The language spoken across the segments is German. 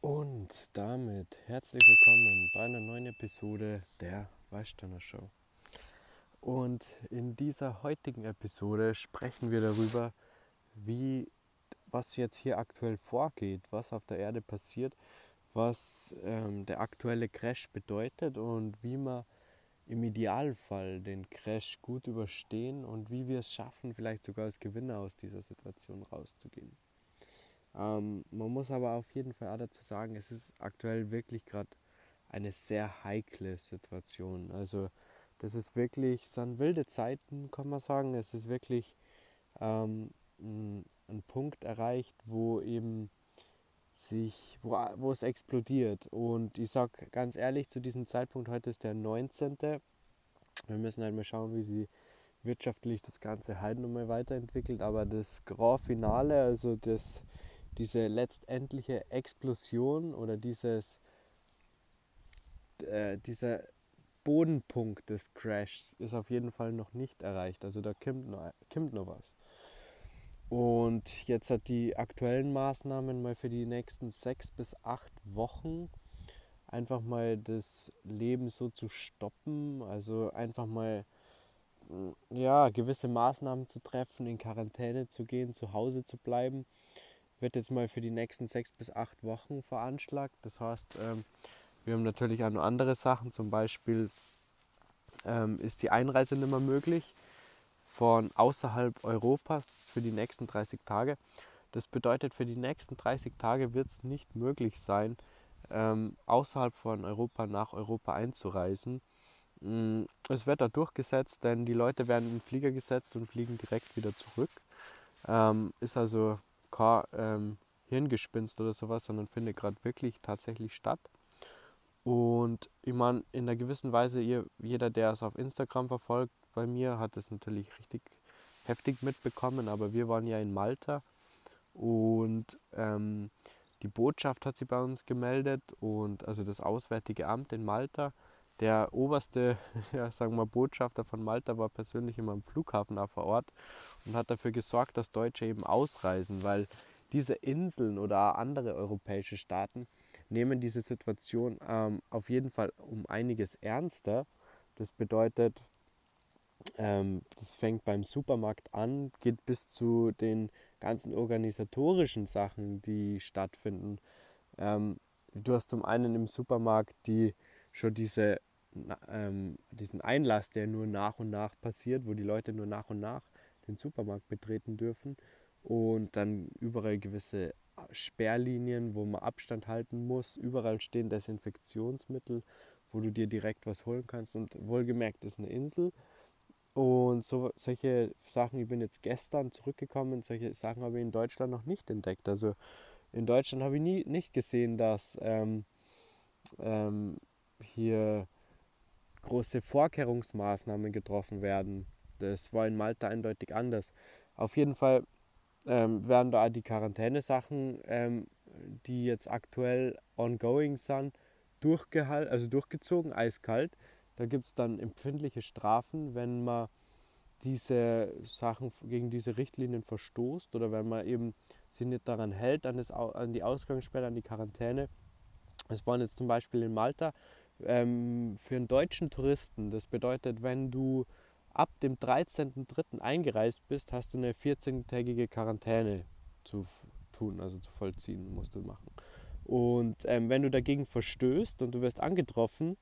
Und damit herzlich willkommen bei einer neuen Episode der Weißsteiner Show. Und in dieser heutigen Episode sprechen wir darüber, wie was jetzt hier aktuell vorgeht, was auf der Erde passiert, was ähm, der aktuelle Crash bedeutet und wie man im Idealfall den Crash gut überstehen und wie wir es schaffen, vielleicht sogar als Gewinner aus dieser Situation rauszugehen. Ähm, man muss aber auf jeden Fall auch dazu sagen, es ist aktuell wirklich gerade eine sehr heikle Situation. Also das ist wirklich, es sind wilde Zeiten, kann man sagen. Es ist wirklich ähm, ein, ein, Punkt erreicht, wo eben sich, wo, wo es explodiert. Und ich sage ganz ehrlich, zu diesem Zeitpunkt, heute ist der 19. Wir müssen halt mal schauen, wie sie wirtschaftlich das Ganze halt nochmal weiterentwickelt. Aber das Grand Finale, also das diese letztendliche Explosion oder dieses, äh, dieser Bodenpunkt des Crashs ist auf jeden Fall noch nicht erreicht. Also da kommt noch, kommt noch was. Und jetzt hat die aktuellen Maßnahmen mal für die nächsten sechs bis acht Wochen einfach mal das Leben so zu stoppen, also einfach mal ja, gewisse Maßnahmen zu treffen, in Quarantäne zu gehen, zu Hause zu bleiben wird jetzt mal für die nächsten sechs bis acht Wochen veranschlagt. Das heißt, ähm, wir haben natürlich auch noch andere Sachen. Zum Beispiel ähm, ist die Einreise nicht mehr möglich von außerhalb Europas für die nächsten 30 Tage. Das bedeutet, für die nächsten 30 Tage wird es nicht möglich sein, ähm, außerhalb von Europa nach Europa einzureisen. Mm, es wird da durchgesetzt, denn die Leute werden in den Flieger gesetzt und fliegen direkt wieder zurück. Ähm, ist also kein ähm, Hirngespinst oder sowas, sondern findet gerade wirklich tatsächlich statt. Und ich meine, in einer gewissen Weise, ihr, jeder, der es auf Instagram verfolgt, bei mir, hat es natürlich richtig heftig mitbekommen, aber wir waren ja in Malta und ähm, die Botschaft hat sie bei uns gemeldet und also das Auswärtige Amt in Malta. Der oberste, ja, sagen wir Botschafter von Malta war persönlich immer am Flughafen auch vor Ort und hat dafür gesorgt, dass Deutsche eben ausreisen, weil diese Inseln oder andere europäische Staaten nehmen diese Situation ähm, auf jeden Fall um einiges ernster. Das bedeutet, ähm, das fängt beim Supermarkt an, geht bis zu den ganzen organisatorischen Sachen, die stattfinden. Ähm, du hast zum einen im Supermarkt die schon diese, ähm, diesen Einlass, der nur nach und nach passiert, wo die Leute nur nach und nach den Supermarkt betreten dürfen und dann überall gewisse Sperrlinien, wo man Abstand halten muss. Überall stehen Desinfektionsmittel, wo du dir direkt was holen kannst. Und wohlgemerkt ist eine Insel. Und so, solche Sachen, ich bin jetzt gestern zurückgekommen, solche Sachen habe ich in Deutschland noch nicht entdeckt. Also in Deutschland habe ich nie nicht gesehen, dass ähm, ähm, hier große Vorkehrungsmaßnahmen getroffen werden. Das war in Malta eindeutig anders. Auf jeden Fall ähm, werden da die Quarantänesachen, ähm, die jetzt aktuell ongoing sind, durchgehalten, also durchgezogen, eiskalt. Da gibt es dann empfindliche Strafen, wenn man diese Sachen gegen diese Richtlinien verstoßt oder wenn man eben sich nicht daran hält, an, das, an die Ausgangssperre, an die Quarantäne. Es waren jetzt zum Beispiel in Malta ähm, für einen deutschen Touristen. Das bedeutet, wenn du ab dem 13.03. eingereist bist, hast du eine 14-tägige Quarantäne zu tun, also zu vollziehen musst du machen. Und ähm, wenn du dagegen verstößt und du wirst angetroffen,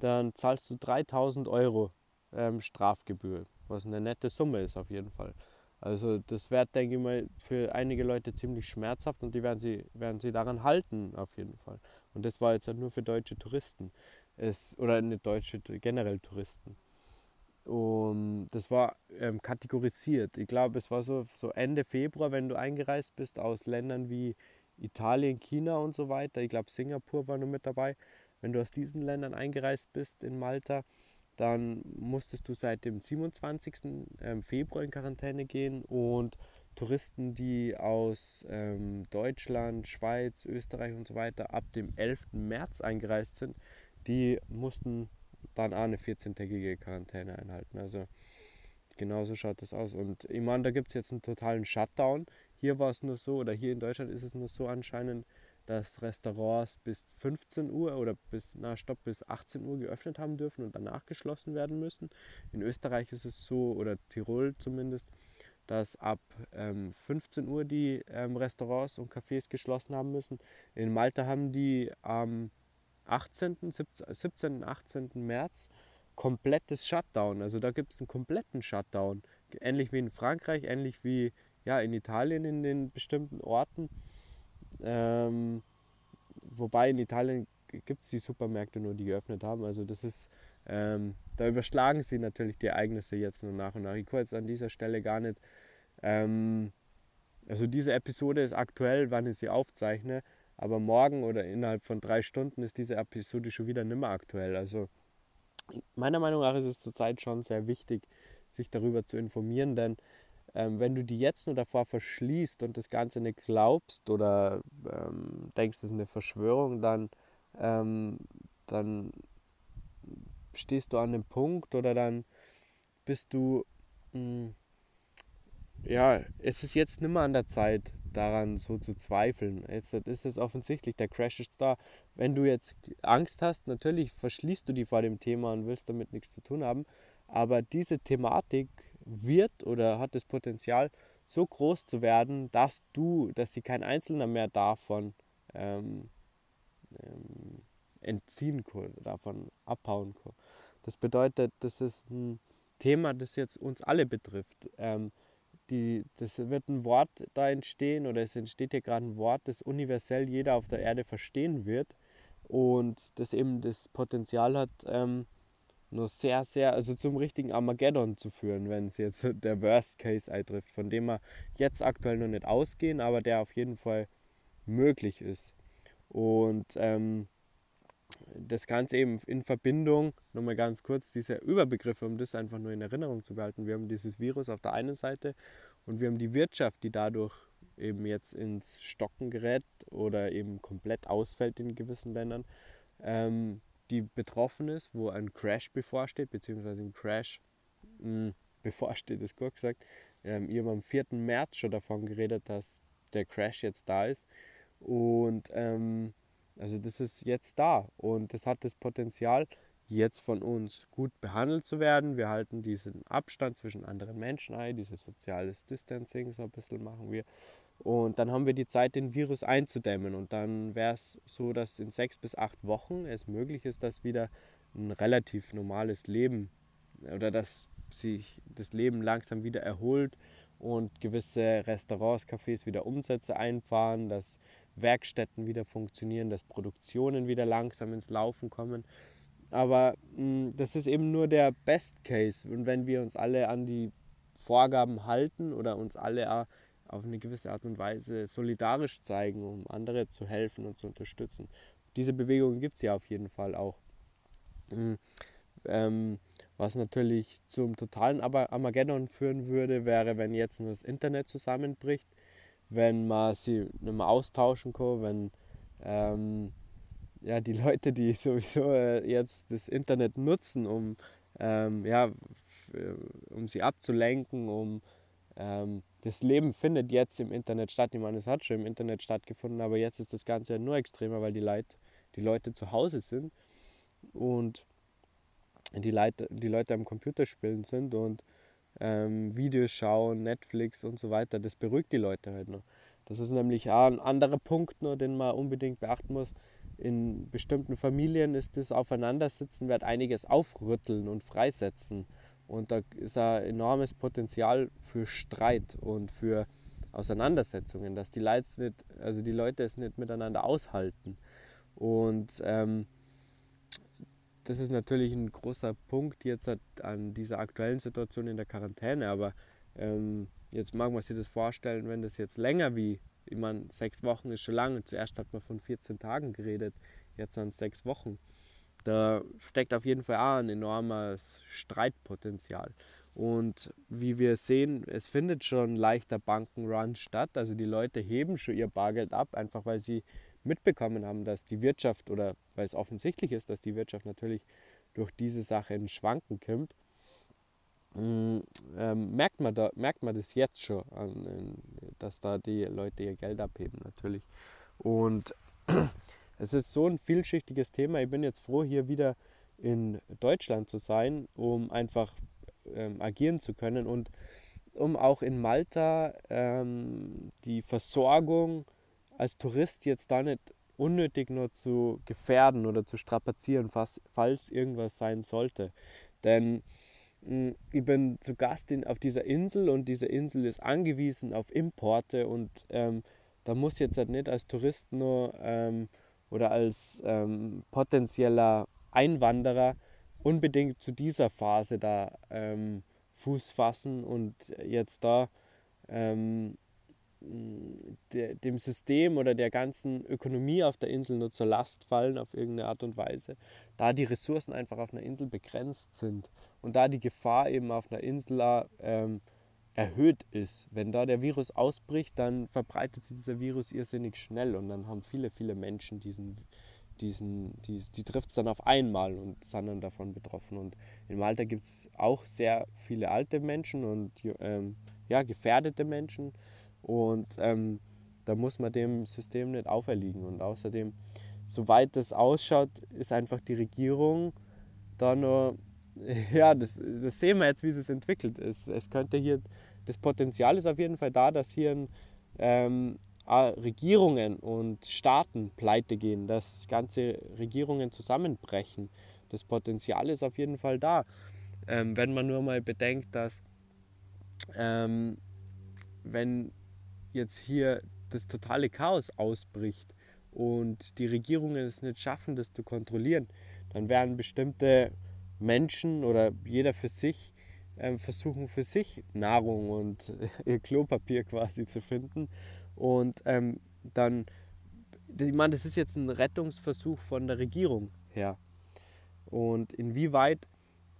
dann zahlst du 3000 Euro ähm, Strafgebühr, was eine nette Summe ist auf jeden Fall. Also das wird, denke ich mal, für einige Leute ziemlich schmerzhaft und die werden sie, werden sie daran halten, auf jeden Fall. Und das war jetzt halt nur für deutsche Touristen. Es, oder nicht deutsche, generell Touristen. Und das war ähm, kategorisiert. Ich glaube, es war so, so Ende Februar, wenn du eingereist bist aus Ländern wie Italien, China und so weiter. Ich glaube, Singapur war nur mit dabei. Wenn du aus diesen Ländern eingereist bist in Malta, dann musstest du seit dem 27. Ähm, Februar in Quarantäne gehen und Touristen, die aus ähm, Deutschland, Schweiz, Österreich und so weiter ab dem 11. März eingereist sind, die mussten dann auch eine 14-tägige Quarantäne einhalten. Also genauso schaut das aus. Und ich meine, da gibt es jetzt einen totalen Shutdown. Hier war es nur so, oder hier in Deutschland ist es nur so anscheinend, dass Restaurants bis 15 Uhr oder bis, na stopp, bis 18 Uhr geöffnet haben dürfen und danach geschlossen werden müssen. In Österreich ist es so, oder Tirol zumindest, dass ab ähm, 15 Uhr die ähm, Restaurants und Cafés geschlossen haben müssen. In Malta haben die am 18., 17., 18. März komplettes Shutdown. Also da gibt es einen kompletten Shutdown. Ähnlich wie in Frankreich, ähnlich wie ja, in Italien in den bestimmten Orten. Ähm, wobei in Italien gibt es die Supermärkte nur, die geöffnet haben. Also das ist, ähm, da überschlagen sie natürlich die Ereignisse jetzt nur nach und nach. Ich kann jetzt an dieser Stelle gar nicht, ähm, also diese Episode ist aktuell, wann ich sie aufzeichne, aber morgen oder innerhalb von drei Stunden ist diese Episode schon wieder nicht mehr aktuell. Also meiner Meinung nach ist es zurzeit schon sehr wichtig, sich darüber zu informieren, denn ähm, wenn du die jetzt nur davor verschließt und das Ganze nicht glaubst oder ähm, denkst, es ist eine Verschwörung, dann, ähm, dann stehst du an dem Punkt oder dann bist du, mh, hm, ja, es ist jetzt nicht mehr an der Zeit, daran so zu zweifeln. Jetzt ist es offensichtlich, der Crash ist da. Wenn du jetzt Angst hast, natürlich verschließt du die vor dem Thema und willst damit nichts zu tun haben, aber diese Thematik wird oder hat das Potenzial, so groß zu werden, dass du, dass sie kein Einzelner mehr davon ähm, ähm, entziehen kann, davon abhauen kann. Das bedeutet, das ist ein Thema, das jetzt uns alle betrifft. Ähm, die, das wird ein Wort da entstehen oder es entsteht hier gerade ein Wort, das universell jeder auf der Erde verstehen wird und das eben das Potenzial hat, ähm, nur sehr, sehr, also zum richtigen Armageddon zu führen, wenn es jetzt der Worst Case eintrifft, von dem wir jetzt aktuell noch nicht ausgehen, aber der auf jeden Fall möglich ist. Und ähm, das Ganze eben in Verbindung, nochmal ganz kurz, diese Überbegriffe, um das einfach nur in Erinnerung zu behalten. Wir haben dieses Virus auf der einen Seite und wir haben die Wirtschaft, die dadurch eben jetzt ins Stocken gerät oder eben komplett ausfällt in gewissen Ländern. Ähm, die betroffen ist, wo ein Crash bevorsteht, beziehungsweise ein Crash mh, hm, bevorsteht, ist gut gesagt. Ähm, ich habe am 4. März schon davon geredet, dass der Crash jetzt da ist. Und ähm, also das ist jetzt da und das hat das Potenzial, jetzt von uns gut behandelt zu werden. Wir halten diesen Abstand zwischen anderen Menschen ein, dieses soziales Distancing so ein bisschen machen wir. Und dann haben wir die Zeit, den Virus einzudämmen. Und dann wäre es so, dass in sechs bis acht Wochen es möglich ist, dass wieder ein relativ normales Leben oder dass sich das Leben langsam wieder erholt und gewisse Restaurants, Cafés wieder Umsätze einfahren, dass Werkstätten wieder funktionieren, dass Produktionen wieder langsam ins Laufen kommen. Aber mh, das ist eben nur der Best Case. Und wenn wir uns alle an die Vorgaben halten oder uns alle auf eine gewisse Art und Weise solidarisch zeigen, um andere zu helfen und zu unterstützen. Diese Bewegung gibt es ja auf jeden Fall auch. Mhm. Ähm, was natürlich zum totalen Armageddon führen würde, wäre, wenn jetzt nur das Internet zusammenbricht, wenn man sie nicht mehr austauschen kann, wenn ähm, ja, die Leute, die sowieso äh, jetzt das Internet nutzen, um, ähm, ja, um sie abzulenken, um ähm, das Leben findet jetzt im Internet statt. Ich meine, es hat schon im Internet stattgefunden, aber jetzt ist das Ganze ja nur extremer, weil die, Leute, die Leute zu Hause sind und die Leute, die Leute am Computer spielen sind und ähm, Videos schauen, Netflix und so weiter. Das beruhigt die Leute halt noch. Das ist nämlich auch ein anderer Punkt, nur, den man unbedingt beachten muss. In bestimmten Familien ist das Aufeinandersitzen, wird einiges aufrütteln und freisetzen. Und da ist ein enormes Potenzial für Streit und für Auseinandersetzungen, dass die Leute, nicht, also die Leute es nicht miteinander aushalten. Und ähm, das ist natürlich ein großer Punkt jetzt an dieser aktuellen Situation in der Quarantäne. Aber ähm, jetzt mag man sich das vorstellen, wenn das jetzt länger wie, ich meine, sechs Wochen ist schon lange. Zuerst hat man von 14 Tagen geredet, jetzt sind es sechs Wochen da steckt auf jeden Fall auch ein enormes Streitpotenzial. Und wie wir sehen, es findet schon leichter Bankenrun statt. Also die Leute heben schon ihr Bargeld ab, einfach weil sie mitbekommen haben, dass die Wirtschaft oder weil es offensichtlich ist, dass die Wirtschaft natürlich durch diese Sache in Schwanken kommt. Ähm, merkt, man da, merkt man das jetzt schon, an, dass da die Leute ihr Geld abheben natürlich. Und es ist so ein vielschichtiges Thema. Ich bin jetzt froh, hier wieder in Deutschland zu sein, um einfach ähm, agieren zu können und um auch in Malta ähm, die Versorgung als Tourist jetzt da nicht unnötig nur zu gefährden oder zu strapazieren, falls, irgendwas sein sollte. Denn mh, ich bin zu Gast in, auf dieser Insel und diese Insel ist angewiesen auf Importe und ähm, da muss jetzt halt nicht als Tourist nur ähm, oder als ähm, potenzieller Einwanderer unbedingt zu dieser Phase da ähm, Fuß fassen und jetzt da ähm, de, dem System oder der ganzen Ökonomie auf der Insel nur zur Last fallen auf irgendeine Art und Weise, da die Ressourcen einfach auf einer Insel begrenzt sind und da die Gefahr eben auf einer Insel ähm, erhöht ist. Wenn da der Virus ausbricht, dann verbreitet sich dieser Virus irrsinnig schnell und dann haben viele, viele Menschen diesen, diesen, die, die trifft es dann auf einmal und sind dann davon betroffen. Und in Malta gibt es auch sehr viele alte Menschen und ähm, ja, gefährdete Menschen. Und ähm, da muss man dem System nicht auferliegen. Und außerdem, soweit das ausschaut, ist einfach die Regierung da nur, ja, das, das sehen wir jetzt, wie es entwickelt ist. Es könnte hier, das Potenzial ist auf jeden Fall da, dass hier ein, ähm, Regierungen und Staaten pleite gehen, dass ganze Regierungen zusammenbrechen. Das Potenzial ist auf jeden Fall da. Ähm, wenn man nur mal bedenkt, dass ähm, wenn jetzt hier das totale Chaos ausbricht und die Regierungen es nicht schaffen, das zu kontrollieren, dann werden bestimmte Menschen oder jeder für sich äh, versuchen, für sich Nahrung und ihr Klopapier quasi zu finden. Und ähm, dann, ich meine, das ist jetzt ein Rettungsversuch von der Regierung her. Und inwieweit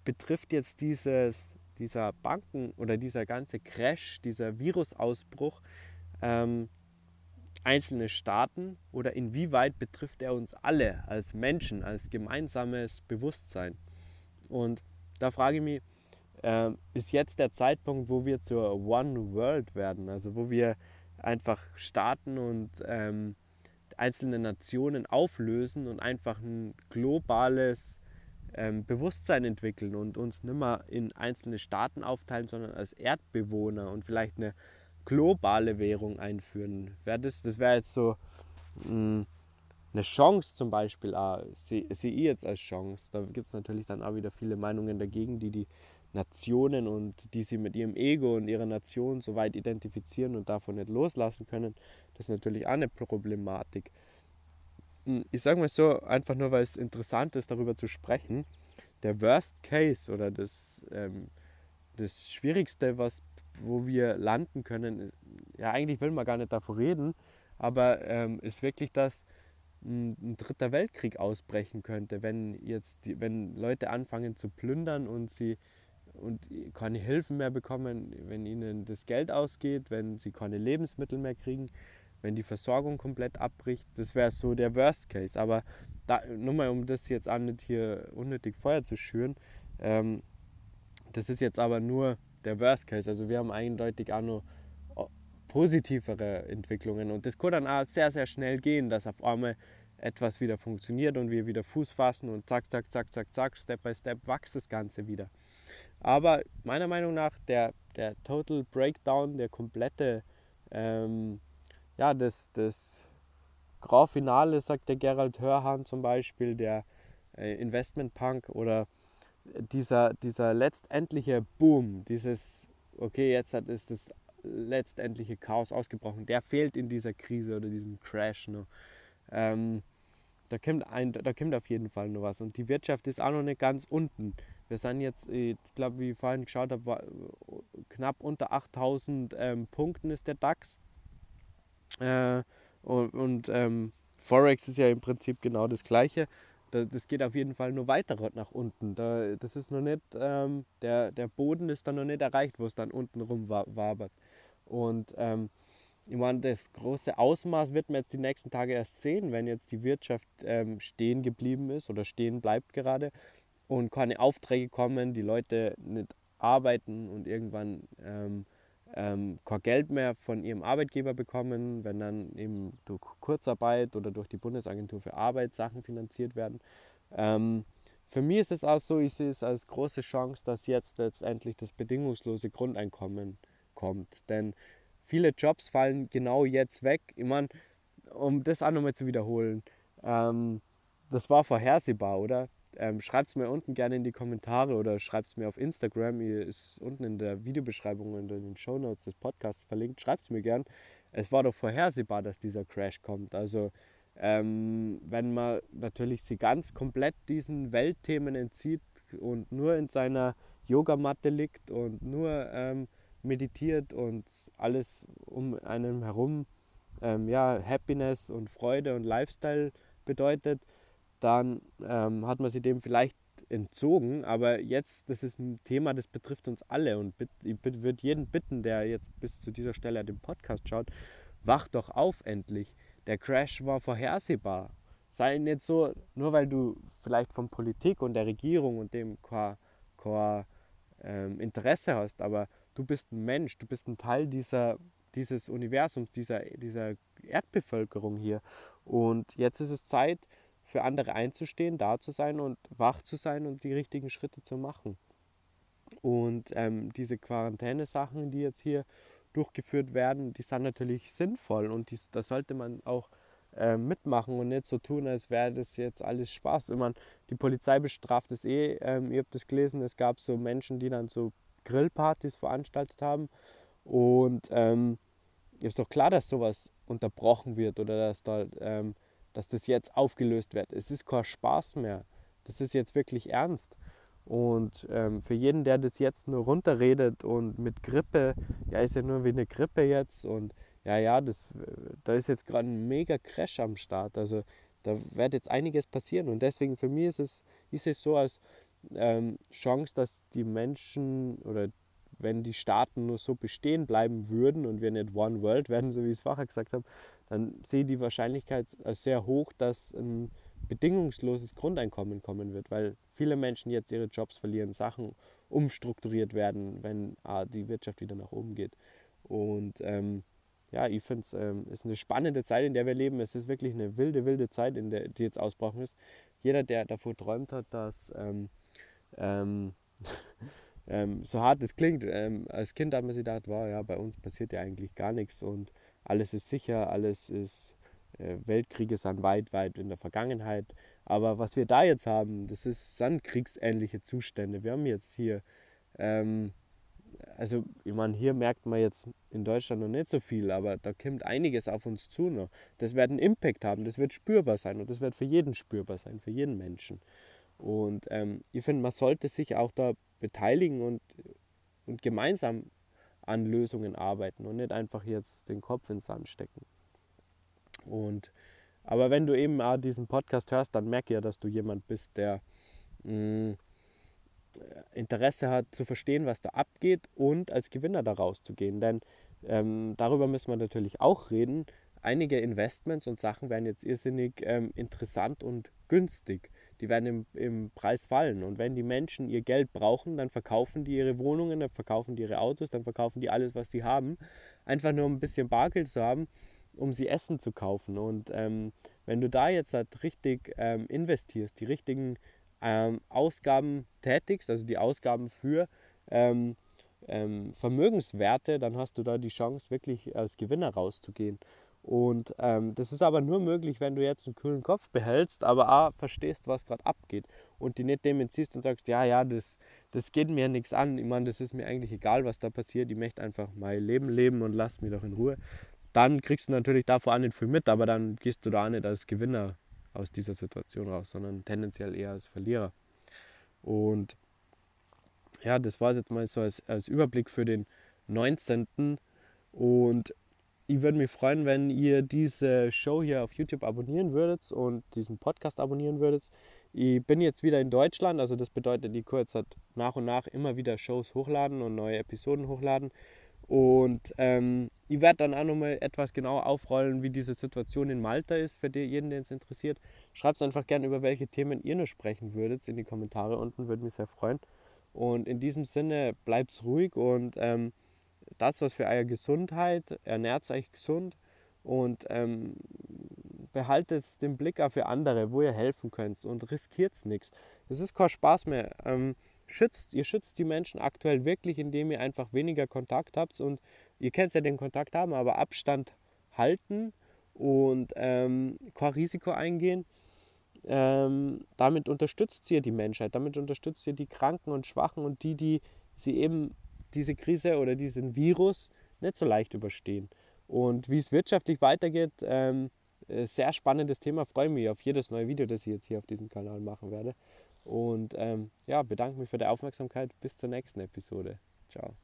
betrifft jetzt dieses, dieser Banken oder dieser ganze Crash, dieser Virusausbruch ähm, einzelne Staaten oder inwieweit betrifft er uns alle als Menschen, als gemeinsames Bewusstsein? Und da frage ich mich, äh, ist jetzt der Zeitpunkt, wo wir zur One World werden, also wo wir einfach Staaten und ähm, einzelne Nationen auflösen und einfach ein globales ähm, Bewusstsein entwickeln und uns nicht mehr in einzelne Staaten aufteilen, sondern als Erdbewohner und vielleicht eine globale Währung einführen. Wär das das wäre jetzt so mh, hm, eine Chance zum Beispiel, sehe seh ich jetzt als Chance. Da gibt es natürlich dann auch wieder viele Meinungen dagegen, die die Nationen und die sie mit ihrem Ego und ihrer Nation so weit identifizieren und davon nicht loslassen können. Das ist natürlich auch eine Problematik. Hm, ich sage mal so, einfach nur weil es interessant ist, darüber zu sprechen. Der Worst Case oder das, ähm, das Schwierigste, was wo wir landen können, ja, eigentlich will man gar nicht davon reden, aber ähm, ist wirklich, dass ein, ein, dritter Weltkrieg ausbrechen könnte, wenn jetzt die, wenn Leute anfangen zu plündern und sie und keine Hilfen mehr bekommen, wenn ihnen das Geld ausgeht, wenn sie keine Lebensmittel mehr kriegen, wenn die Versorgung komplett abbricht, das wäre so der Worst Case. Aber da, nur mal, um das jetzt auch nicht hier unnötig Feuer zu schüren, ähm, das ist jetzt aber nur der Worst Case. Also wir haben eindeutig auch noch äh, positivere Entwicklungen und das kann dann auch sehr, sehr schnell gehen, dass auf einmal etwas wieder funktioniert und wir wieder Fuß fassen und zack, zack, zack, zack, zack, Step by Step wächst das Ganze wieder. Aber meiner Meinung nach der, der Total Breakdown, der komplette, ähm, ja, das, das Grand Finale, sagt der Gerald Hörhan zum Beispiel, der äh, Investment Punk oder dieser, dieser letztendliche Boom, dieses, okay, jetzt ist das letztendliche Chaos ausgebrochen, der fehlt in dieser Krise oder diesem Crash noch. Ähm, da kommt, ein, da kommt auf jeden Fall noch was. Und die Wirtschaft ist auch noch nicht ganz unten. Wir sind jetzt, ich glaube, wie ich vorhin geschaut habe, knapp unter 8000 ähm, Punkten ist der DAX. Äh, und, und ähm, Forex ist ja im Prinzip genau das gleiche das geht auf jeden Fall nur weiter nach unten. Da, das ist noch nicht, ähm, der, der Boden ist dann noch nicht erreicht, wo es dann unten rum wabert. Und ähm, ich meine, das große Ausmaß wird man jetzt die nächsten Tage erst sehen, wenn jetzt die Wirtschaft ähm, stehen geblieben ist oder stehen bleibt gerade und keine Aufträge kommen, die Leute nicht arbeiten und irgendwann ähm, kein Geld mehr von ihrem Arbeitgeber bekommen, wenn dann eben durch Kurzarbeit oder durch die Bundesagentur für Arbeit Sachen finanziert werden. Ähm, für mich ist es auch so, ich sehe es als große Chance, dass jetzt letztendlich das bedingungslose Grundeinkommen kommt. Denn viele Jobs fallen genau jetzt weg. Ich meine, um das auch nochmal zu wiederholen, ähm, das war vorhersehbar, oder? Ähm, schreibt es mir unten gerne in die Kommentare oder schreibt es mir auf Instagram. Hier ist unten in der Videobeschreibung und in den Show Notes des Podcasts verlinkt. Schreibt es mir gern. Es war doch vorhersehbar, dass dieser Crash kommt. Also ähm, wenn man natürlich sie ganz komplett diesen Weltthemen entzieht und nur in seiner Yogamatte liegt und nur ähm, meditiert und alles um einen herum ähm, ja, Happiness und Freude und Lifestyle bedeutet, dann ähm, hat man sie dem vielleicht entzogen. Aber jetzt, das ist ein Thema, das betrifft uns alle. Und ich würde jeden bitten, der jetzt bis zu dieser Stelle den Podcast schaut, wach doch auf endlich der Crash war vorhersehbar. Sei nicht so, nur weil du vielleicht von Politik und der Regierung und dem kein, kein ähm, Interesse hast, aber du bist ein Mensch, du bist ein Teil dieser, dieses Universums, dieser, dieser Erdbevölkerung hier. Und jetzt ist es Zeit, für andere einzustehen, da zu sein und wach zu sein und die richtigen Schritte zu machen. Und ähm, diese Quarantäne-Sachen, die jetzt hier durchgeführt werden, die sind natürlich sinnvoll und dies, da sollte man auch äh, mitmachen und nicht so tun, als wäre das jetzt alles Spaß. Ich meine, die Polizei bestraft es eh. Ähm, ihr habt es gelesen, es gab so Menschen, die dann so Grillpartys veranstaltet haben und ähm, ist doch klar, dass sowas unterbrochen wird oder dass, da, ähm, dass das jetzt aufgelöst wird. Es ist kein Spaß mehr. Das ist jetzt wirklich ernst. Und ähm, für jeden, der das jetzt nur runterredet und mit Grippe, ja, ist ja nur wie eine Grippe jetzt und ja, ja, das, da ist jetzt gerade ein mega Crash am Start. Also da wird jetzt einiges passieren und deswegen für mich ist es, ist es so als ähm, Chance, dass die Menschen oder wenn die Staaten nur so bestehen bleiben würden und wir nicht One World werden, so wie ich es vorher gesagt habe, dann sehe die Wahrscheinlichkeit sehr hoch, dass ein bedingungsloses Grundeinkommen kommen wird, weil viele Menschen jetzt ihre Jobs verlieren, Sachen umstrukturiert werden, wenn ah, die Wirtschaft wieder nach oben geht. Und ähm, ja, ich finde es ähm, ist eine spannende Zeit, in der wir leben. Es ist wirklich eine wilde, wilde Zeit, in der die jetzt ausbrochen ist. Jeder, der davor träumt hat, dass ähm, ähm, ähm so hart es klingt, ähm, als Kind hat man sich gedacht, wow, ja, bei uns passiert ja eigentlich gar nichts und alles ist sicher, alles ist äh, Weltkriege sind weit, weit in der Vergangenheit. Aber was wir da jetzt haben, das ist, sind kriegsähnliche Zustände. Wir haben jetzt hier, ähm, also ich meine, hier merkt man jetzt in Deutschland noch nicht so viel, aber da kommt einiges auf uns zu noch. Das wird einen Impact haben, das wird spürbar sein und das wird für jeden spürbar sein, für jeden Menschen. Und ähm, ich finde, man sollte sich auch da beteiligen und, und gemeinsam an Lösungen arbeiten und nicht einfach jetzt den Kopf ins Sand stecken. Und, aber wenn du eben diesen Podcast hörst, dann merke ja, dass du jemand bist, der mh, mm, Interesse hat zu verstehen, was da abgeht und als Gewinner da rauszugehen. Denn ähm, darüber müssen wir natürlich auch reden. Einige Investments und Sachen werden jetzt irrsinnig ähm, interessant und günstig. Die werden im, im Preis fallen. Und wenn die Menschen ihr Geld brauchen, dann verkaufen die ihre Wohnungen, dann verkaufen die ihre Autos, dann verkaufen die alles, was die haben. Einfach nur um ein bisschen Bargeld zu haben um sie Essen zu kaufen. Und ähm, wenn du da jetzt halt richtig ähm, investierst, die richtigen ähm, Ausgaben tätigst, also die Ausgaben für ähm, ähm, Vermögenswerte, dann hast du da die Chance, wirklich als Gewinner rauszugehen. Und ähm, das ist aber nur möglich, wenn du jetzt einen kühlen Kopf behältst, aber auch verstehst, was gerade abgeht und die nicht dem entziehst und sagst, ja, ja, das, das geht mir nichts an. Ich meine, das ist mir eigentlich egal, was da passiert. Ich möchte einfach mein Leben leben und lass mich doch in Ruhe dann kriegst du natürlich davor auch nicht viel mit, aber dann gehst du da auch nicht als Gewinner aus dieser Situation raus, sondern tendenziell eher als Verlierer. Und ja, das war jetzt mal so als, als Überblick für den 19. Und ich würde mich freuen, wenn ihr diese Show hier auf YouTube abonnieren würdet und diesen Podcast abonnieren würdet. Ich bin jetzt wieder in Deutschland, also das bedeutet, die Kurz hat nach und nach immer wieder Shows hochladen und neue Episoden hochladen. Und ähm, ich werde dann auch nochmal etwas genauer aufrollen, wie diese Situation in Malta ist, für jeden, den es interessiert. Schreibt einfach gerne, über welche Themen ihr nur sprechen würdet in die Kommentare unten, würde mich sehr freuen. Und in diesem Sinne, bleibt ruhig und ähm, das was für eure Gesundheit, ernährt euch gesund und ähm, behaltet den Blick auch für andere, wo ihr helfen könnt und riskiert nichts. Es ist kein Spaß mehr. Ähm, schützt, ihr schützt die Menschen aktuell wirklich, indem ihr einfach weniger Kontakt habt und ihr könnt ja den Kontakt haben, aber Abstand halten und ähm, kein Risiko eingehen. Ähm, damit unterstützt ihr die Menschheit, damit unterstützt ihr die Kranken und Schwachen und die, die sie eben diese Krise oder diesen Virus nicht so leicht überstehen. Und wie es wirtschaftlich weitergeht, ähm, sehr spannendes Thema. Freue mich auf jedes neue Video, das ich jetzt hier auf diesem Kanal machen werde. Und ähm, ja, bedanke mich für die Aufmerksamkeit. Bis zur nächsten Episode. Ciao.